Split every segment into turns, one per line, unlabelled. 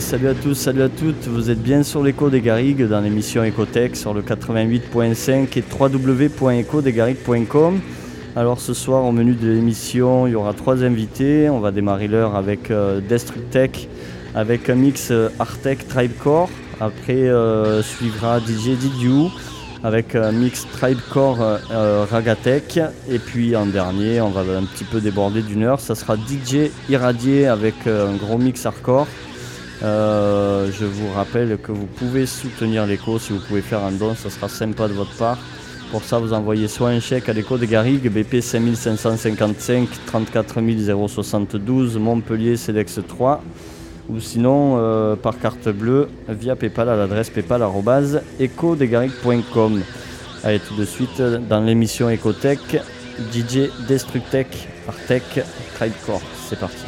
Salut à tous, salut à toutes. Vous êtes bien sur l'écho des Garrigues dans l'émission Ecotech sur le 88.5 et www.ecodesgarrigues.com. Alors ce soir au menu de l'émission, il y aura trois invités. On va démarrer l'heure avec euh, Destructech avec un mix euh, Artec Tribecore. Après euh, suivra DJ Didiou avec un mix Tribecore euh, Ragatech. Et puis en dernier, on va un petit peu déborder d'une heure. Ça sera DJ Irradié avec un gros mix hardcore. Euh, je vous rappelle que vous pouvez soutenir l'écho si vous pouvez faire un don, ça sera sympa de votre part. Pour ça, vous envoyez soit un chèque à l'écho des Garrigues, BP 5555 34 072 Montpellier CEDEX 3, ou sinon euh, par carte bleue via PayPal à l'adresse paypal.ecodesgarrigues.com. Allez, tout de suite dans l'émission Ecotech, DJ Destructech, Artec, Tribecore. C'est parti.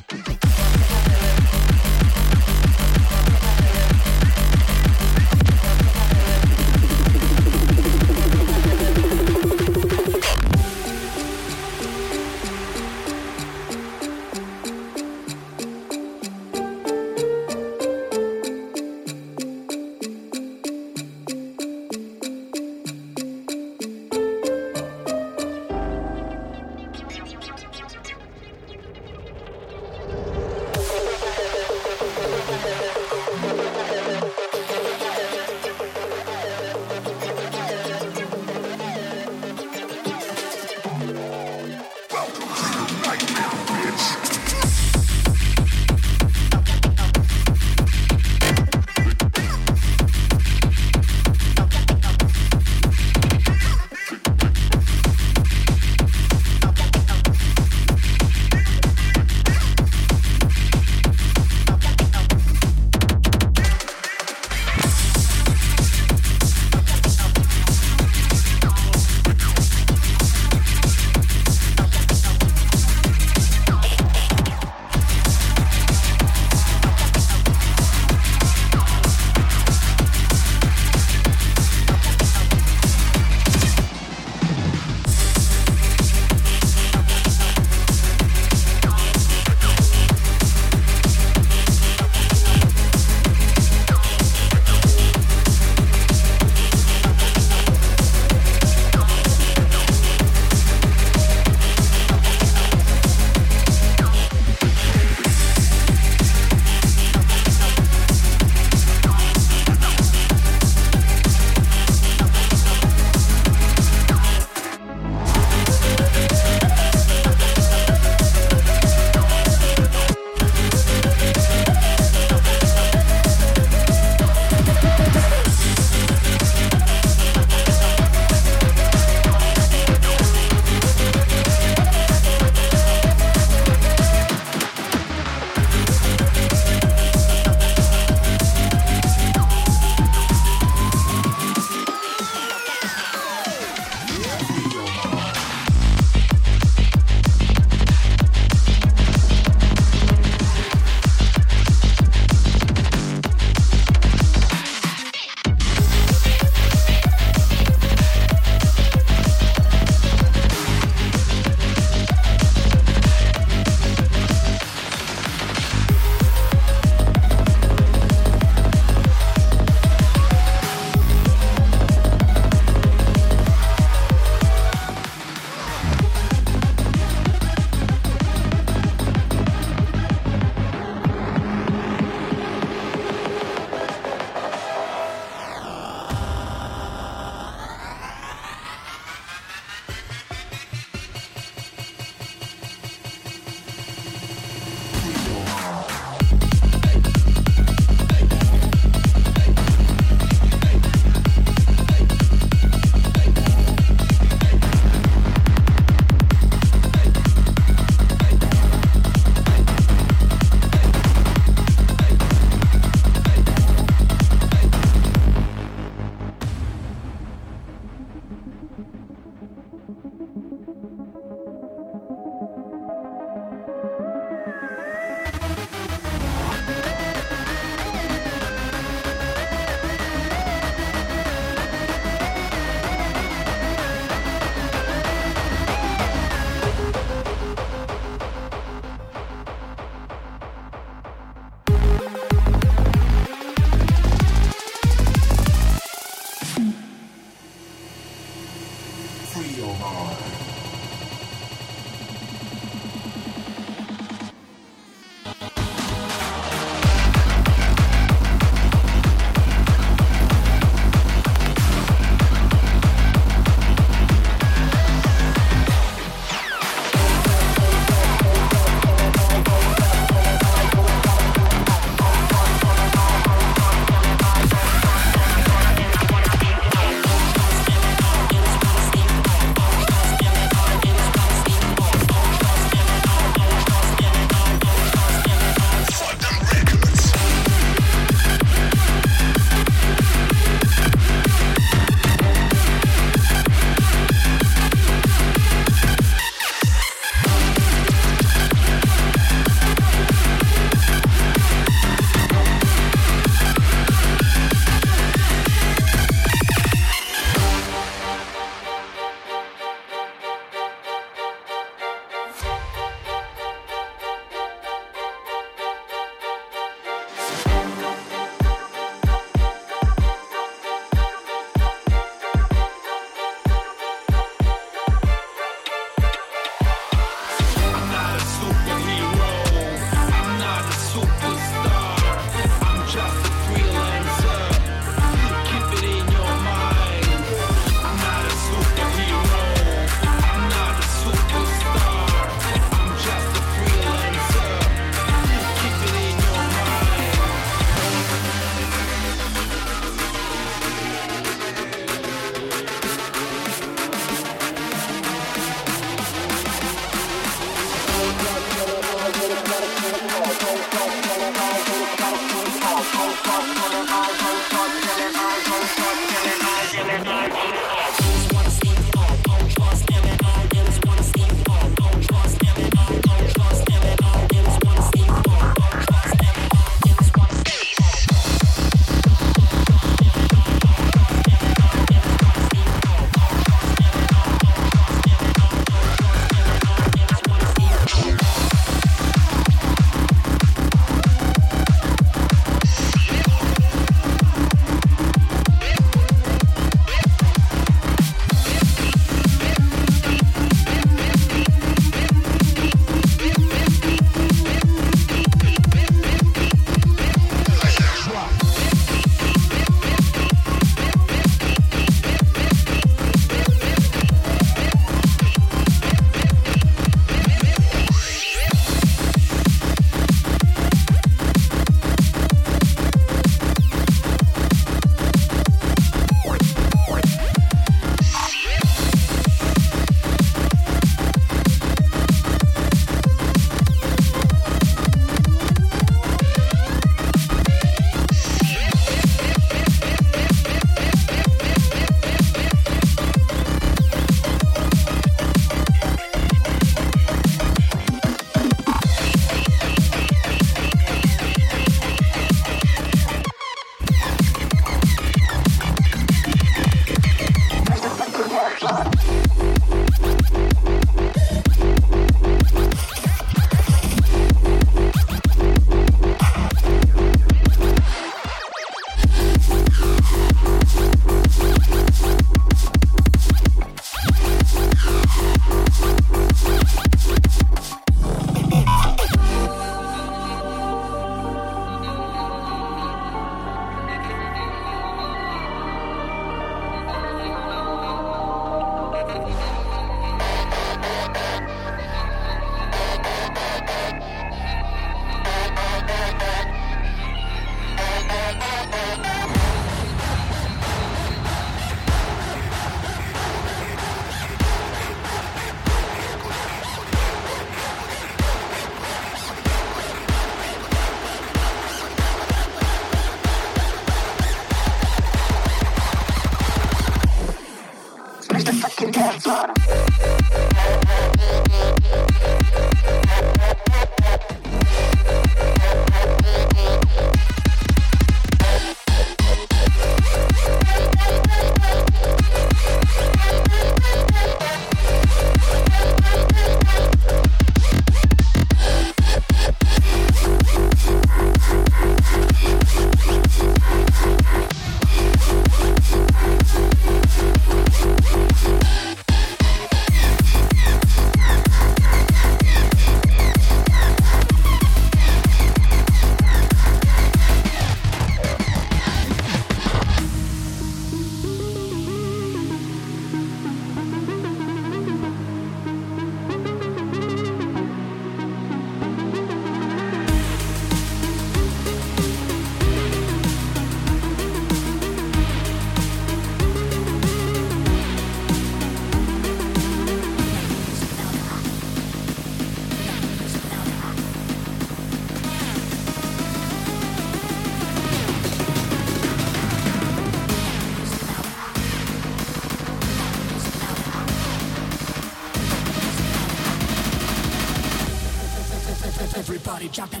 chop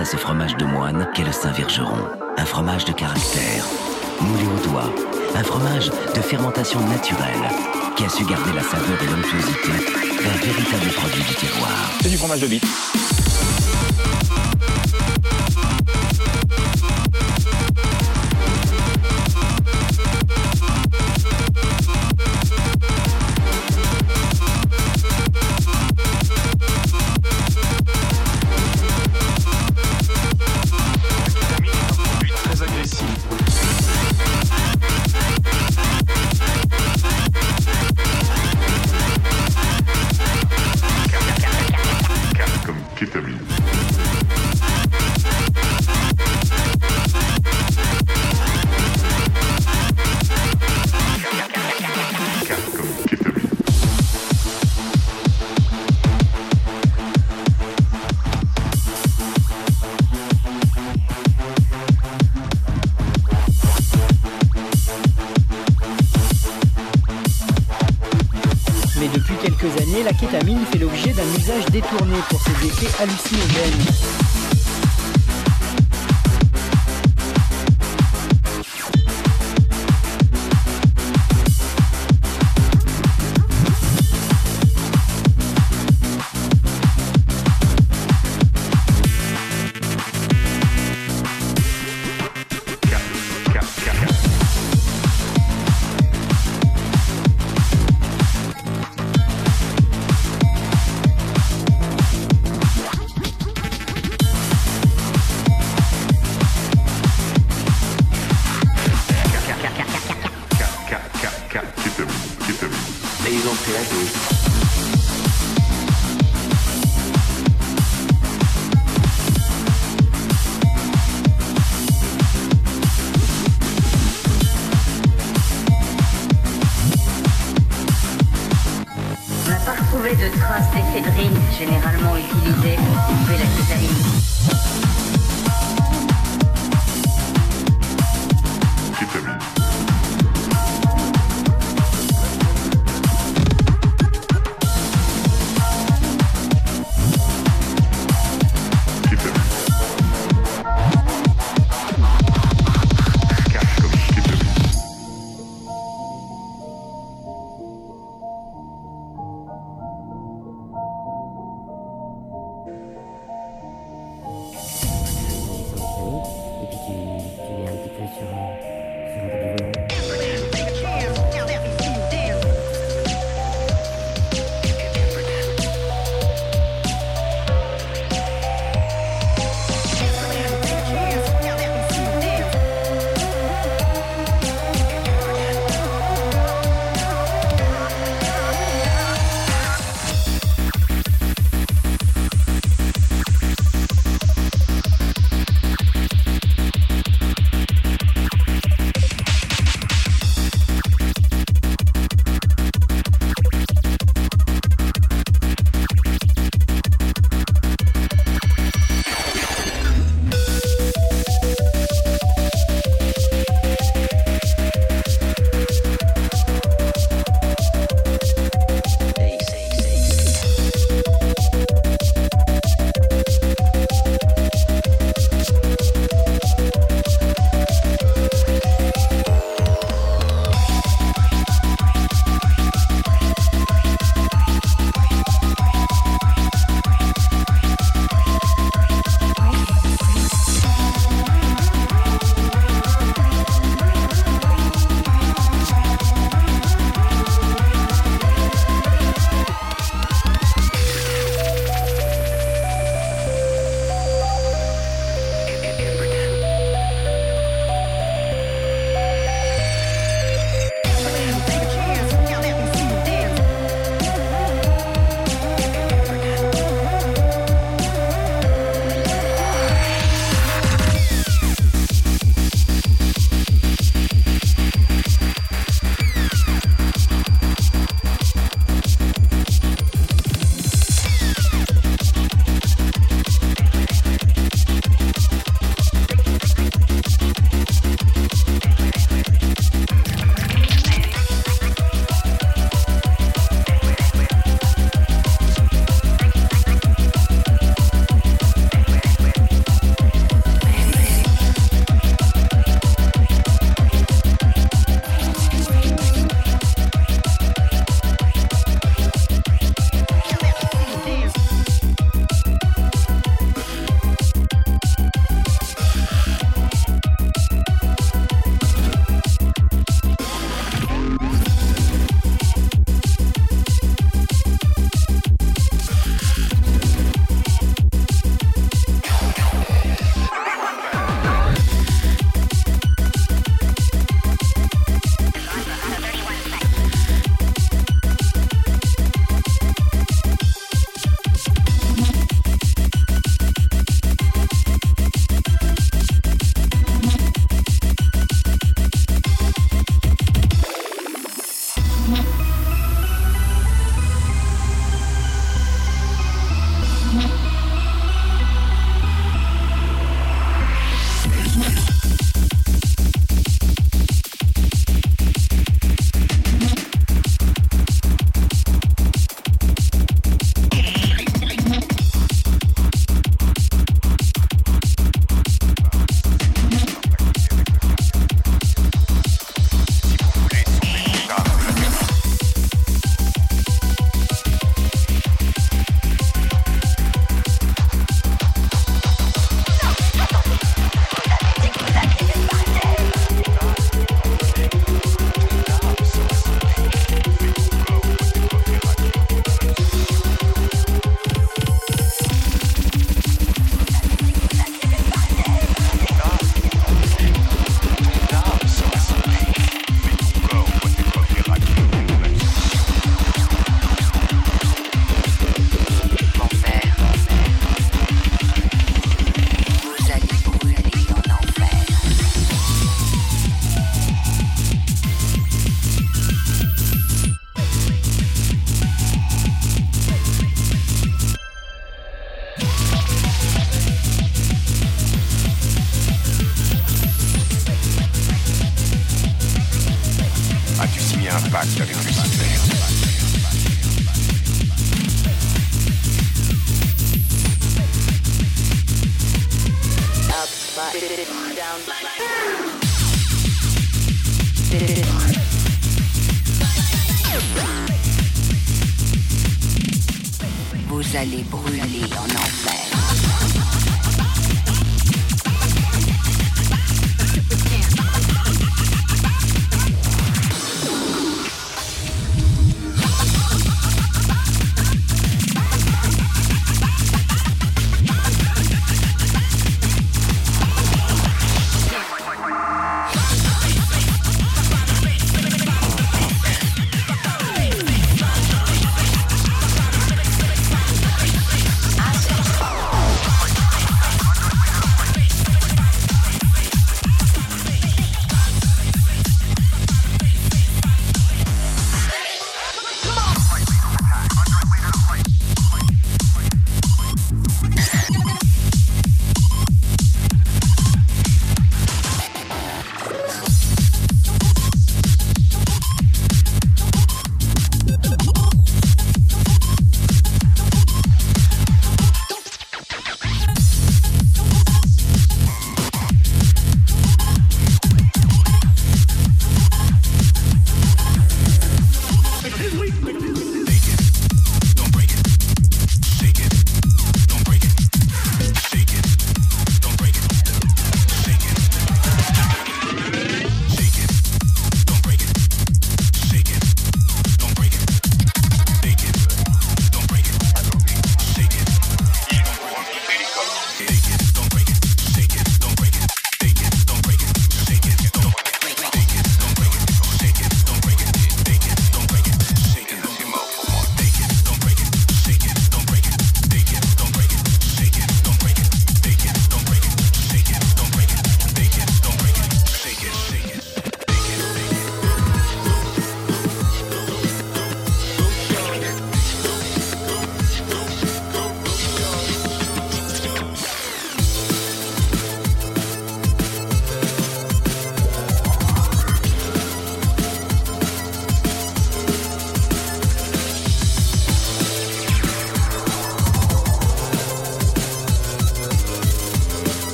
à ce fromage de moine qu'est le Saint-Vergeron. Un fromage de caractère, moulé au doigt, un fromage de fermentation naturelle qui a su garder la saveur et l'onctuosité d'un véritable produit du terroir.
C'est du fromage de bite.
Détourné pour ses effets hallucinogènes.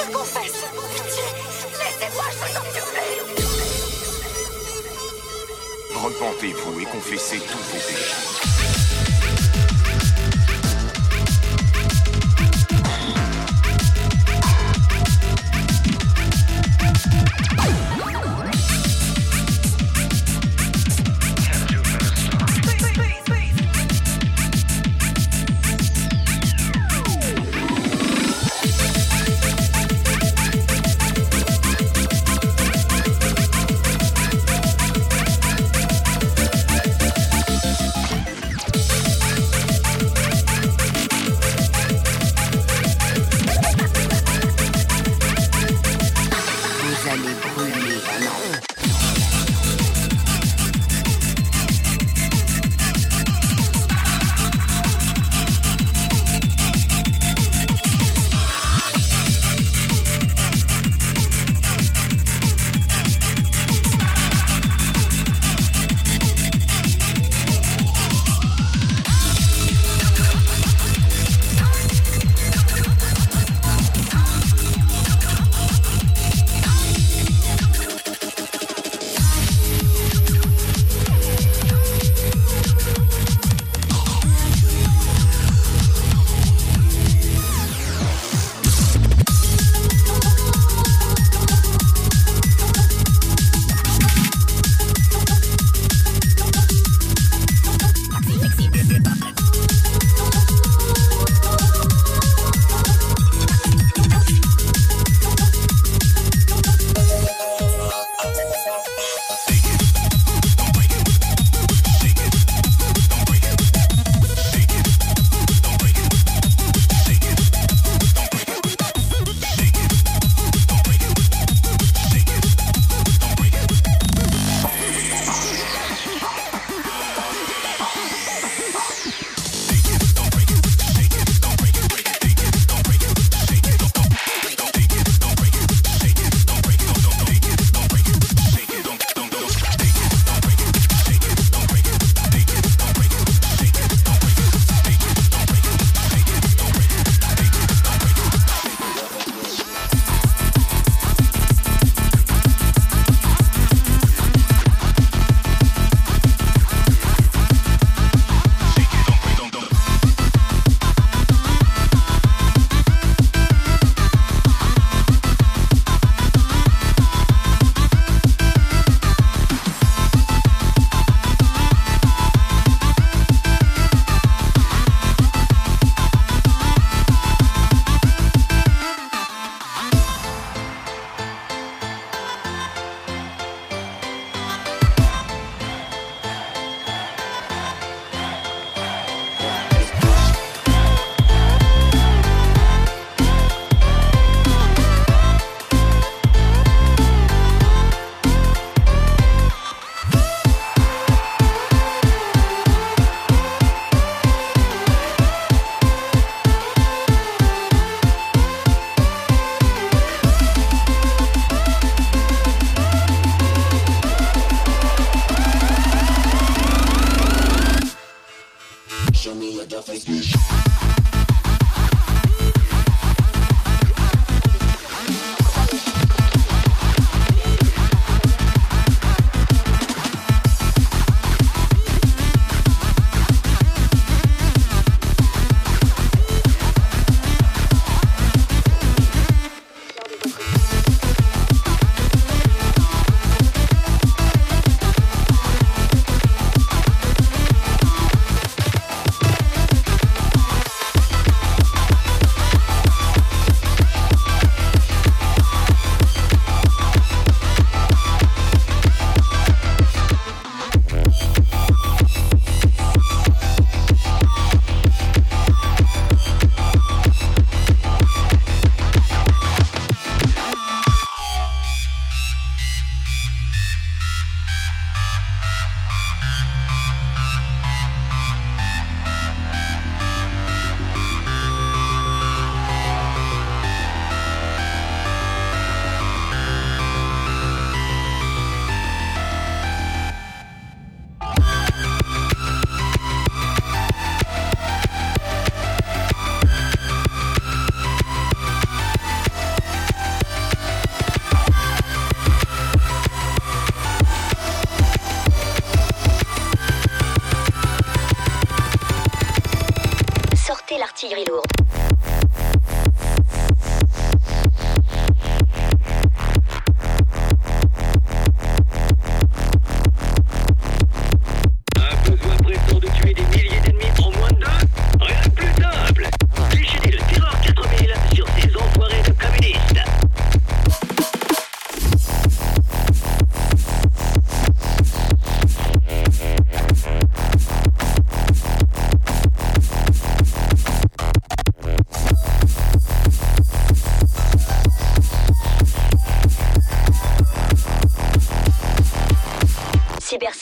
Je confesse. Pitié, laissez-moi, je veux.
Repentez-vous et confessez tous vos péchés.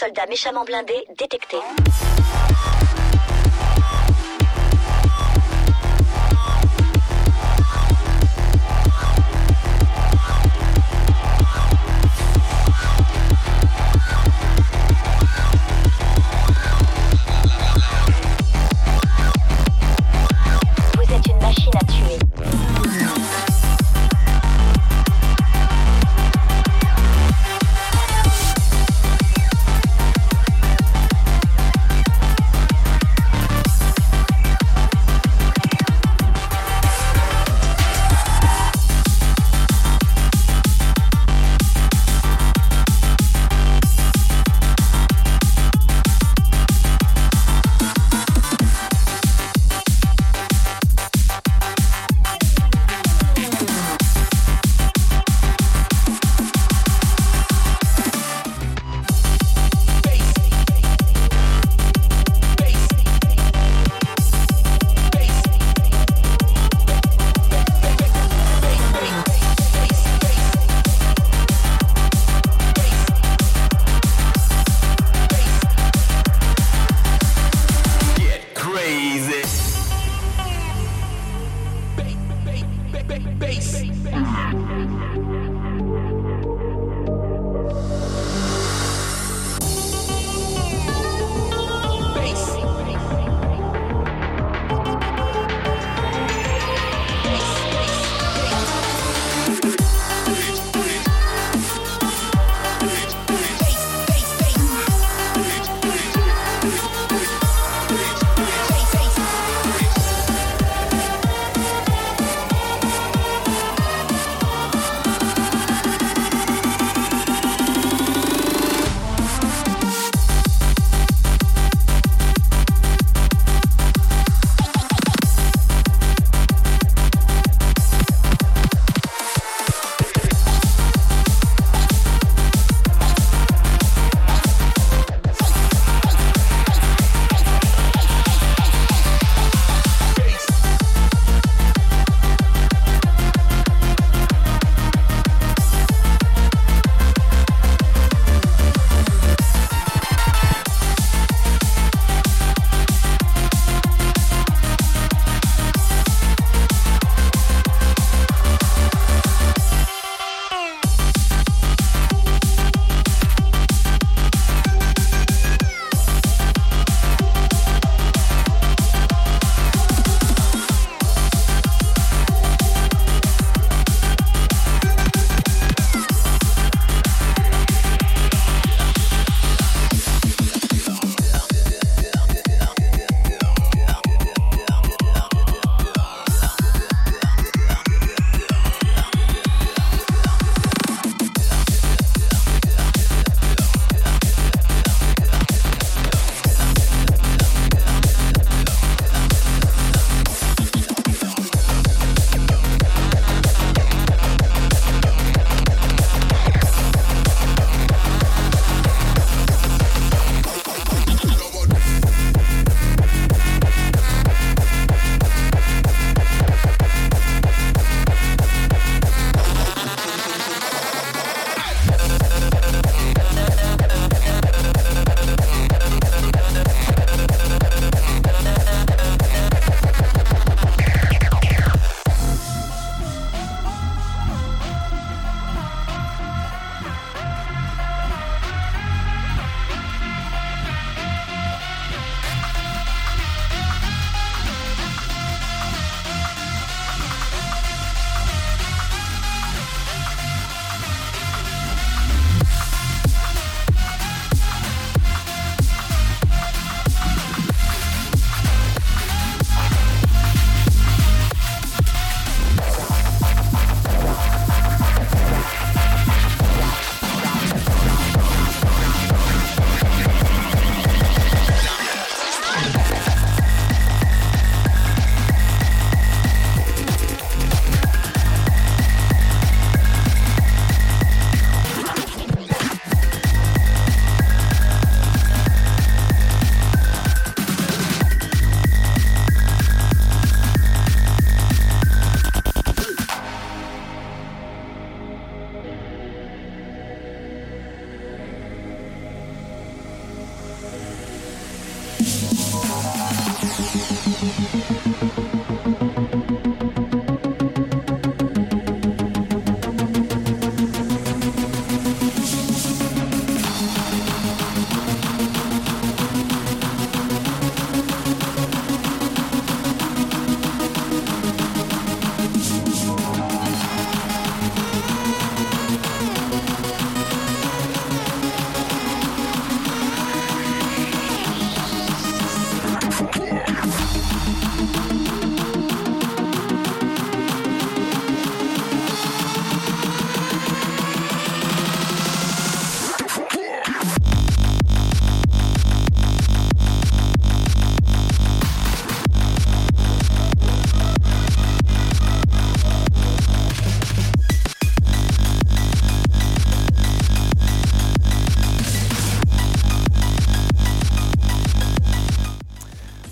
Cybersoldat méchamment blindé détecté.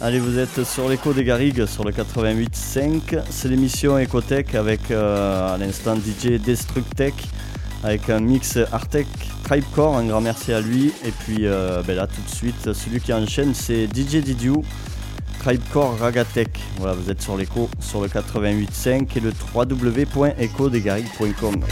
Allez, vous êtes sur l'écho des Garrigues sur le 88.5. C'est l'émission Ecotech avec euh, à l'instant DJ Destructech avec un mix Artec Tribecore. Un grand merci à lui. Et puis euh, ben là, tout de suite, celui qui enchaîne, c'est DJ Didiou. Tribecore Ragatech. Voilà, vous êtes sur l'écho sur le 88.5 et le www.ecodesgarrigues.com.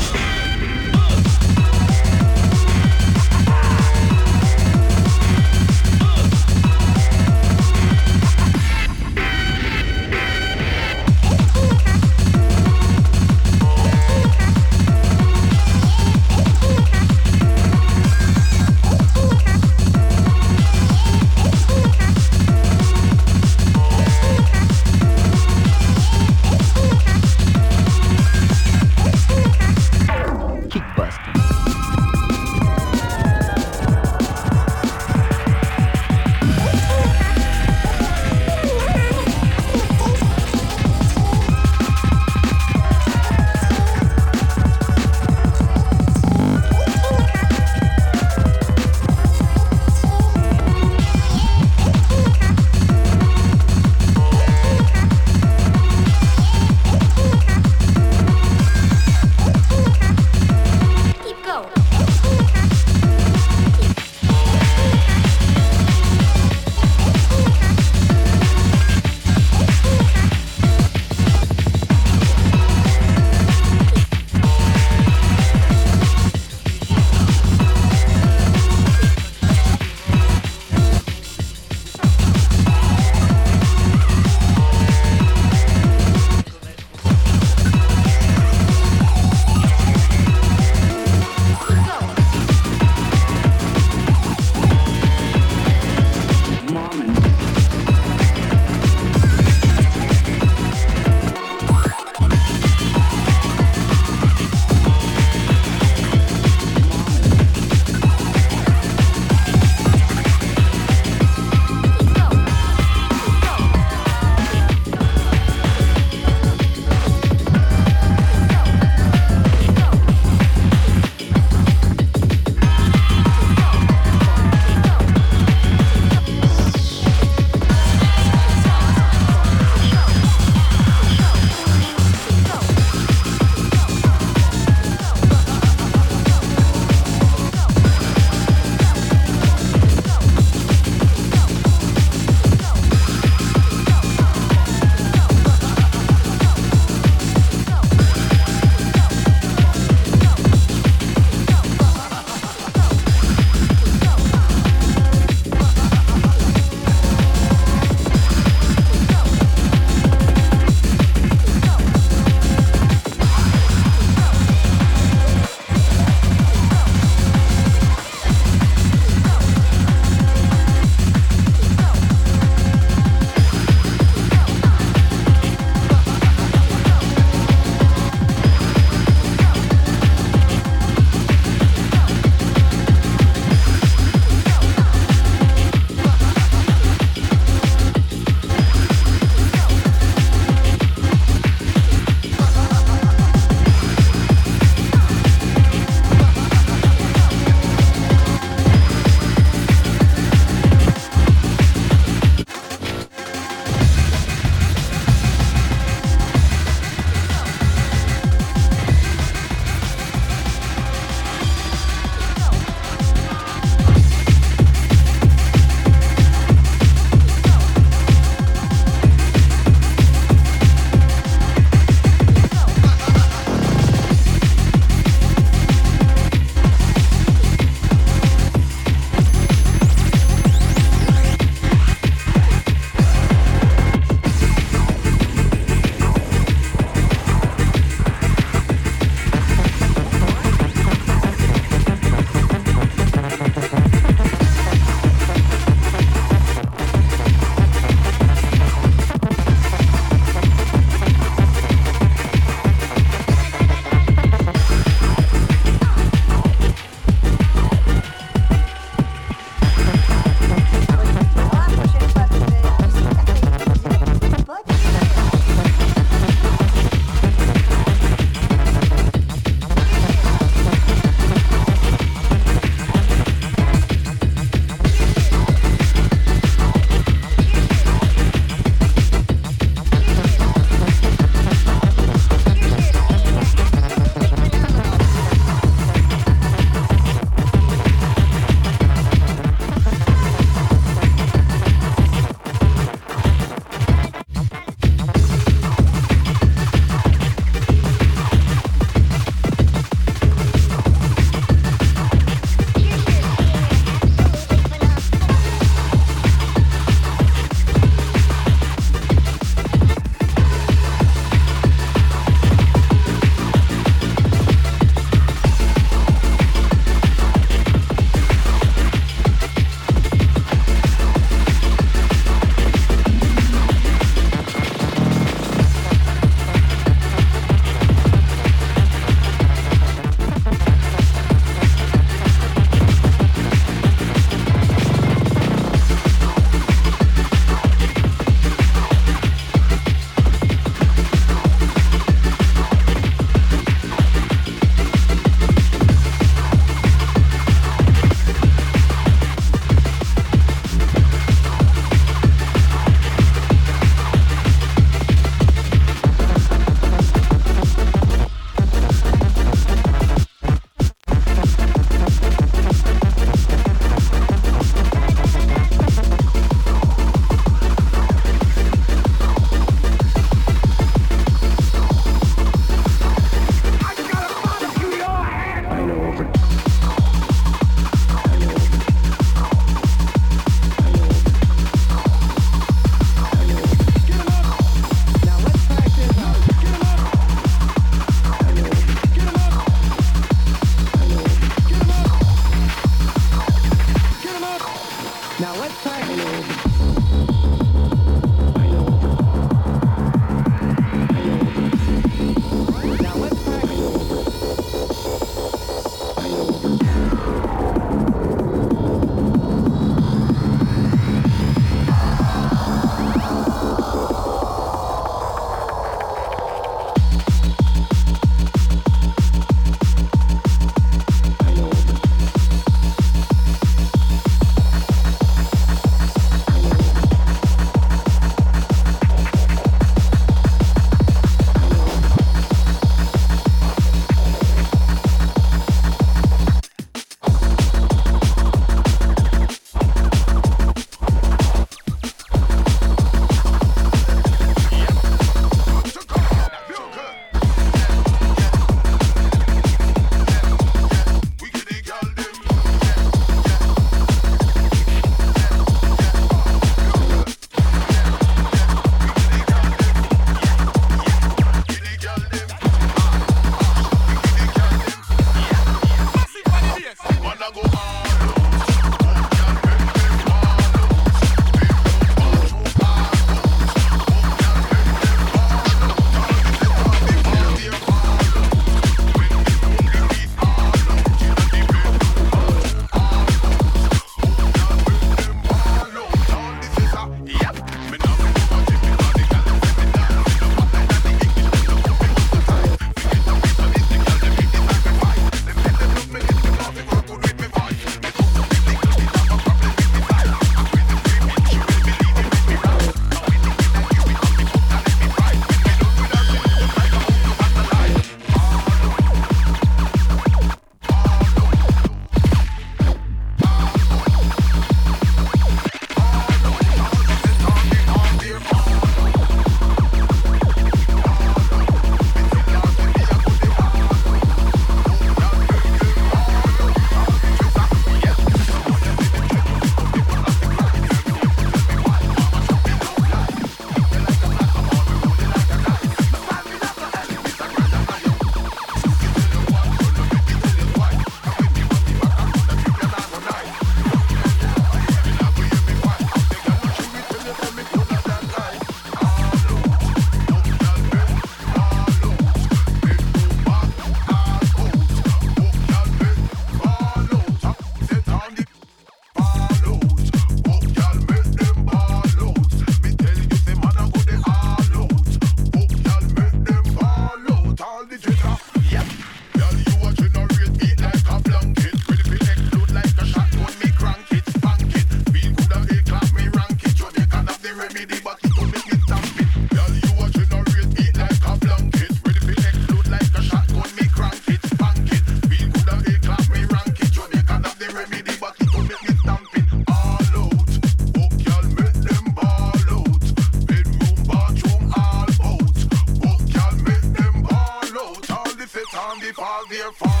your phone.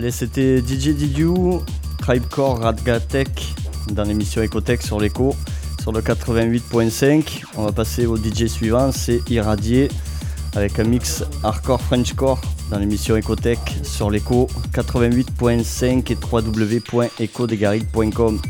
Allez, c'était DJ Didiou, Tribecore Radgatech dans l'émission Ecotech sur l'écho sur le 88.5. On va passer au DJ suivant, c'est Irradié avec un mix hardcore Frenchcore dans l'émission Ecotech sur l'écho 88.5 et www.ecodegarides.com.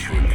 Sure.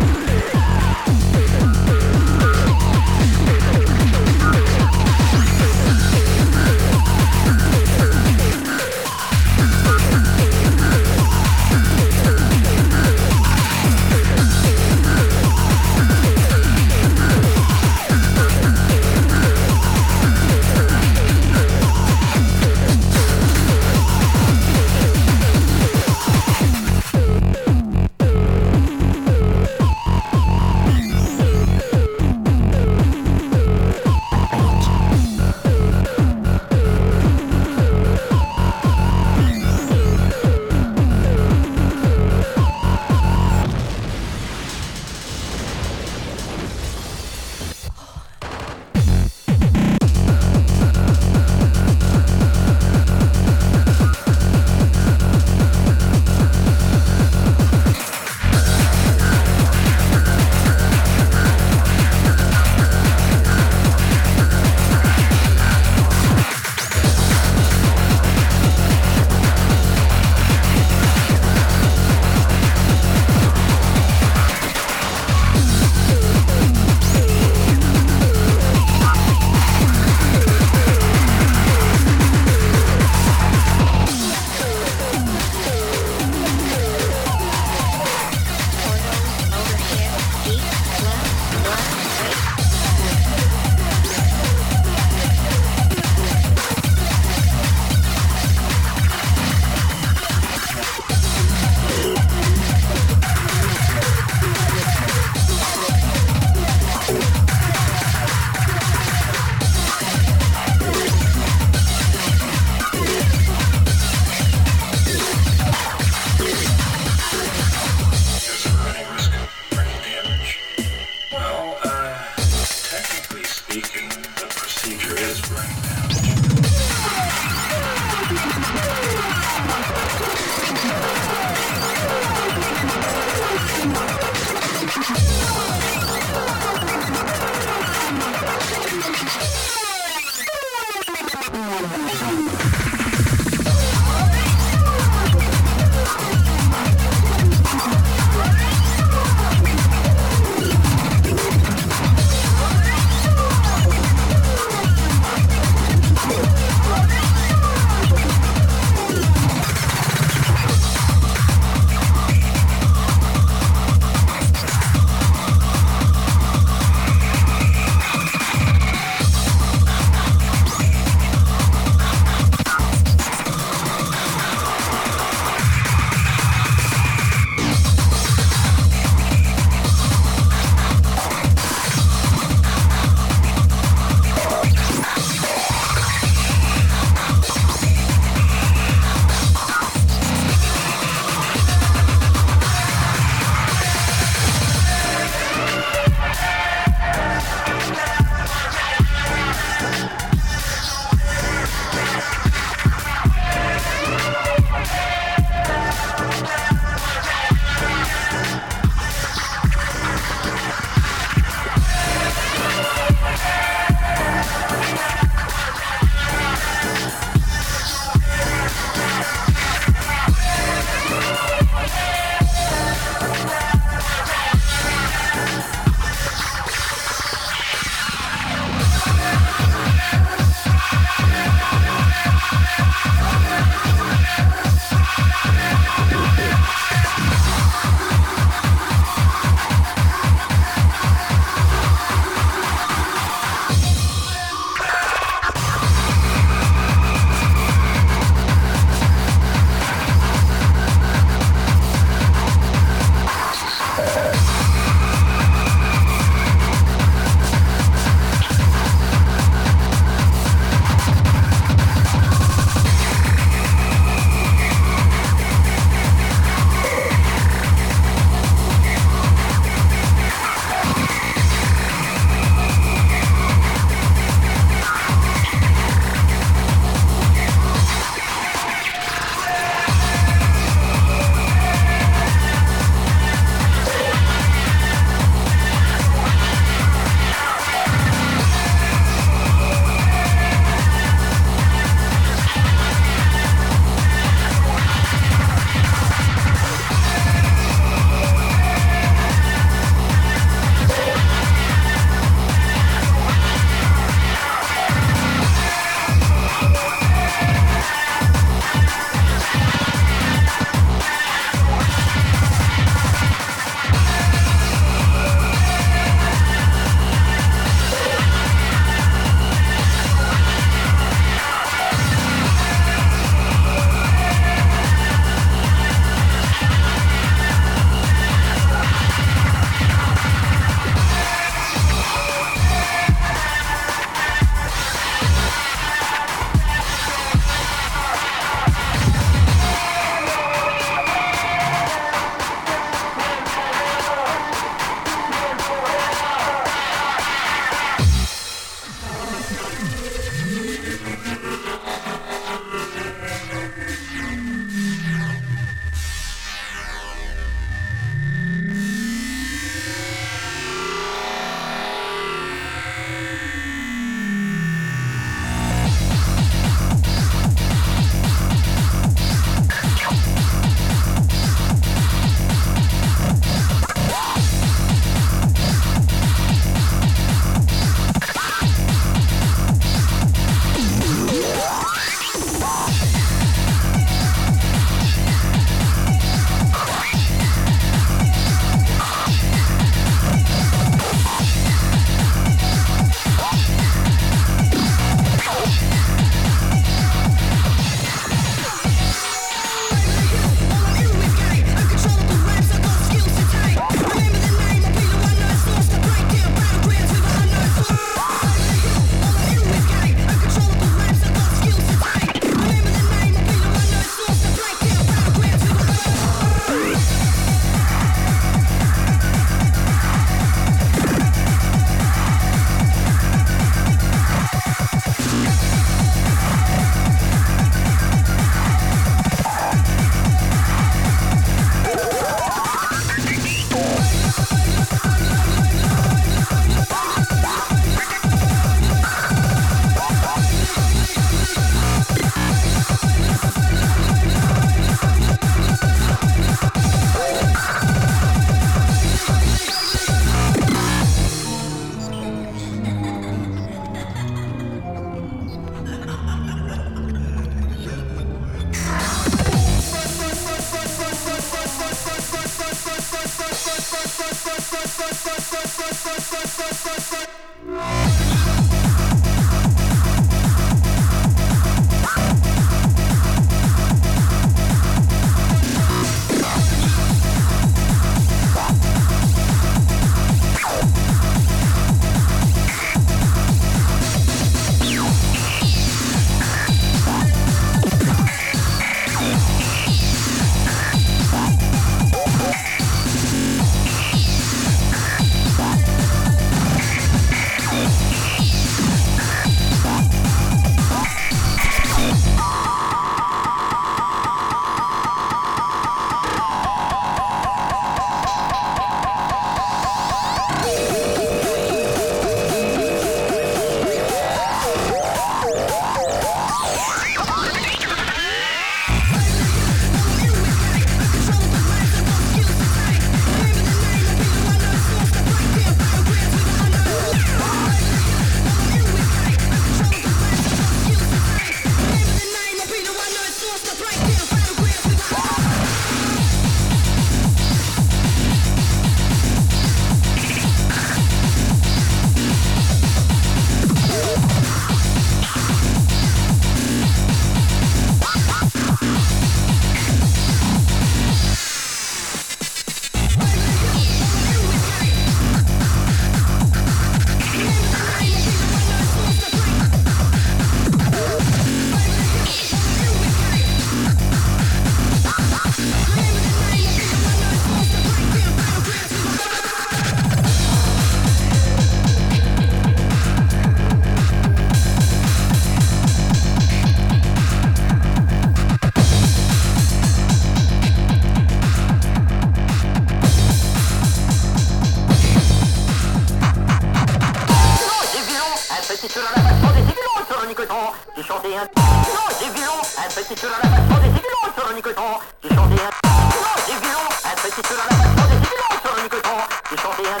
un Non, des violons, un petit peu dans la façon oh, des violons sur le nicoton. J'ai chanté un Non, des violons, un petit peu dans la façon oh, des violons sur le nicoton. J'ai chanté un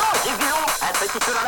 Non, des violons, un petit peu dans la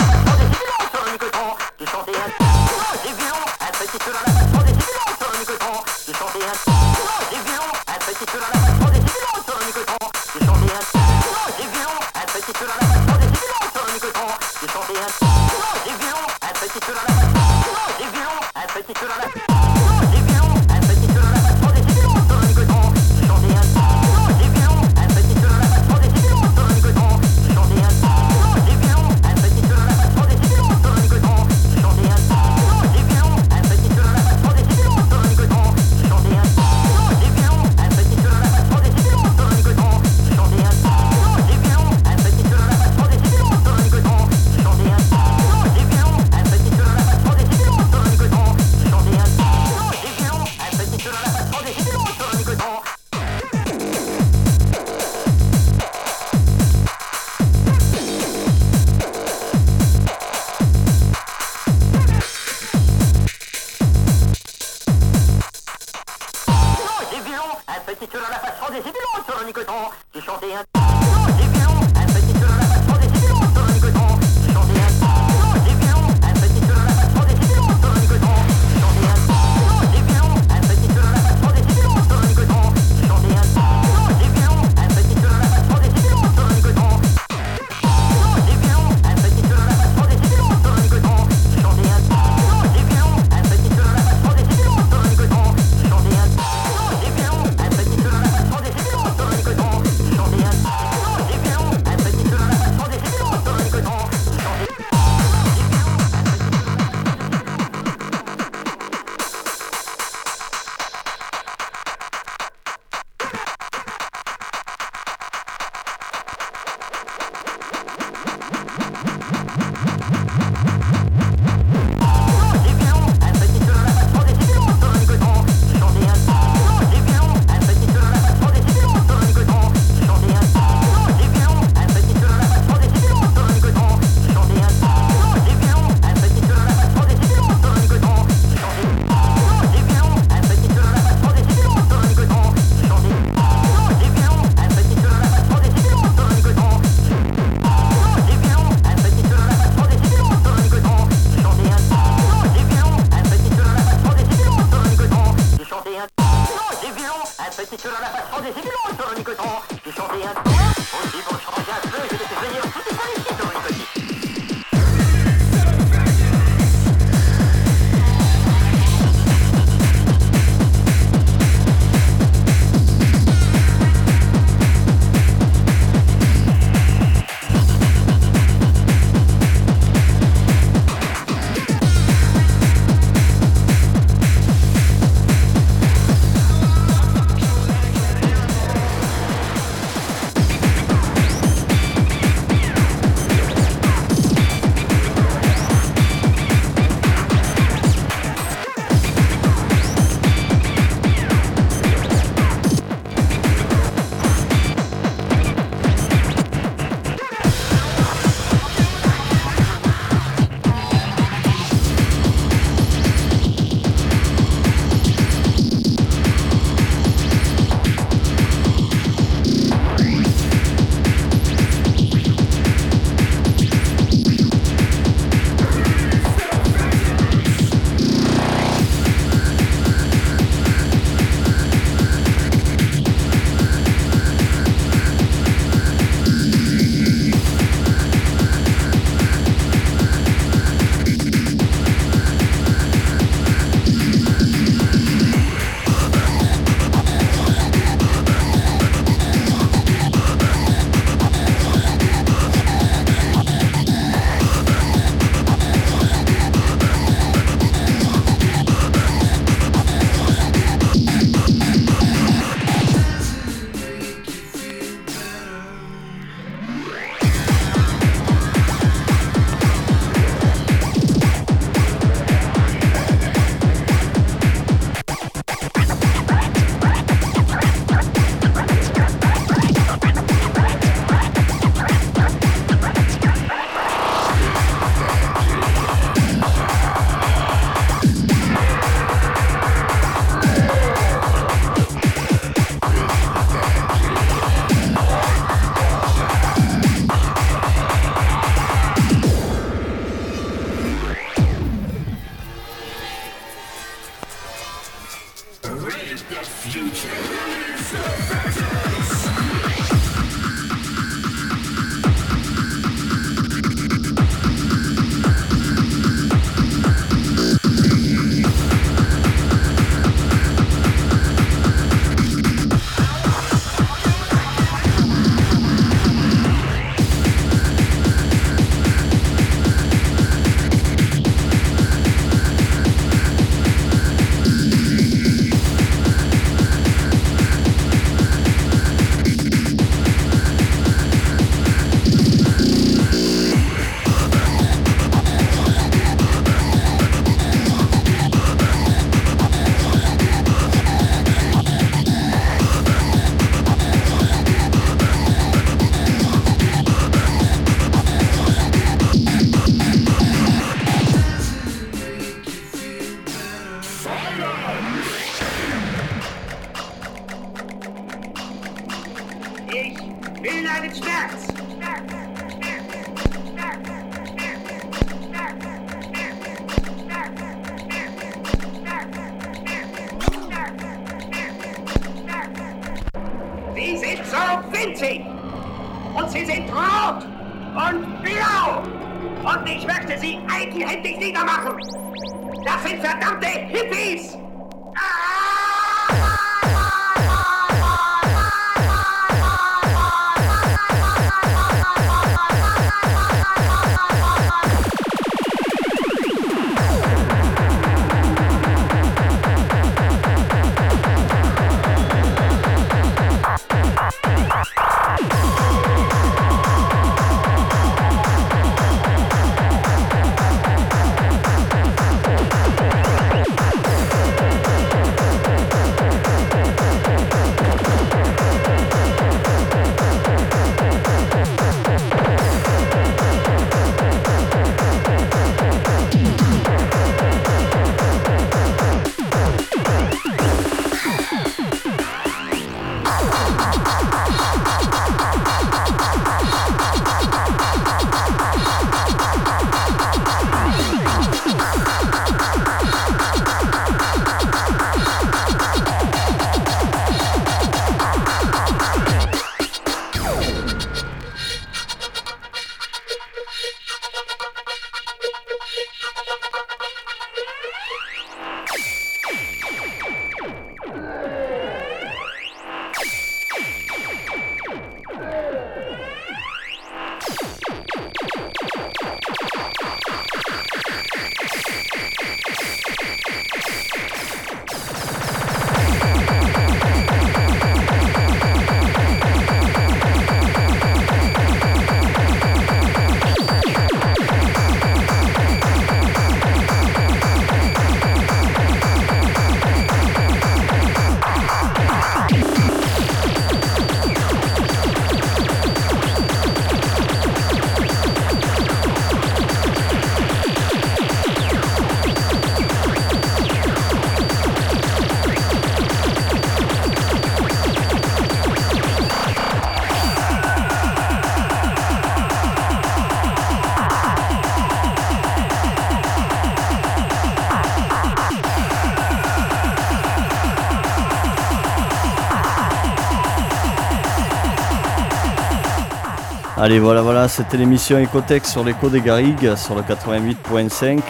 Allez, voilà, voilà, c'était l'émission Ecotech sur l'écho des Garrigues, sur le 88.5.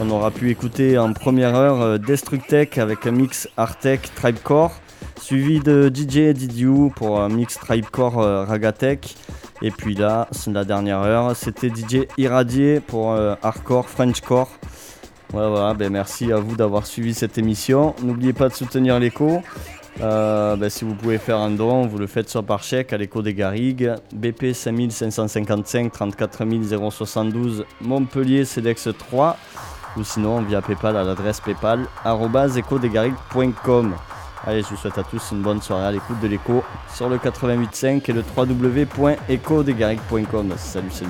On aura pu écouter en première heure euh, Destructech avec un mix Artec Tribecore, suivi de DJ Didiou pour un mix Tribecore euh, Ragatech. Et puis là, c'est la dernière heure, c'était DJ Irradié pour euh, Hardcore Frenchcore. Voilà, voilà, ben merci à vous d'avoir suivi cette émission. N'oubliez pas de soutenir l'écho. Euh, ben, si vous pouvez faire un don, vous le faites soit par chèque à l'écho des Garrigues, BP 5555 34 072 Montpellier CEDEX 3 ou sinon via Paypal à l'adresse paypal. Allez, je vous souhaite à tous une bonne soirée à l'écoute de l'écho sur le 88.5 et le www.ecodesgarrigues.com. Salut, salut.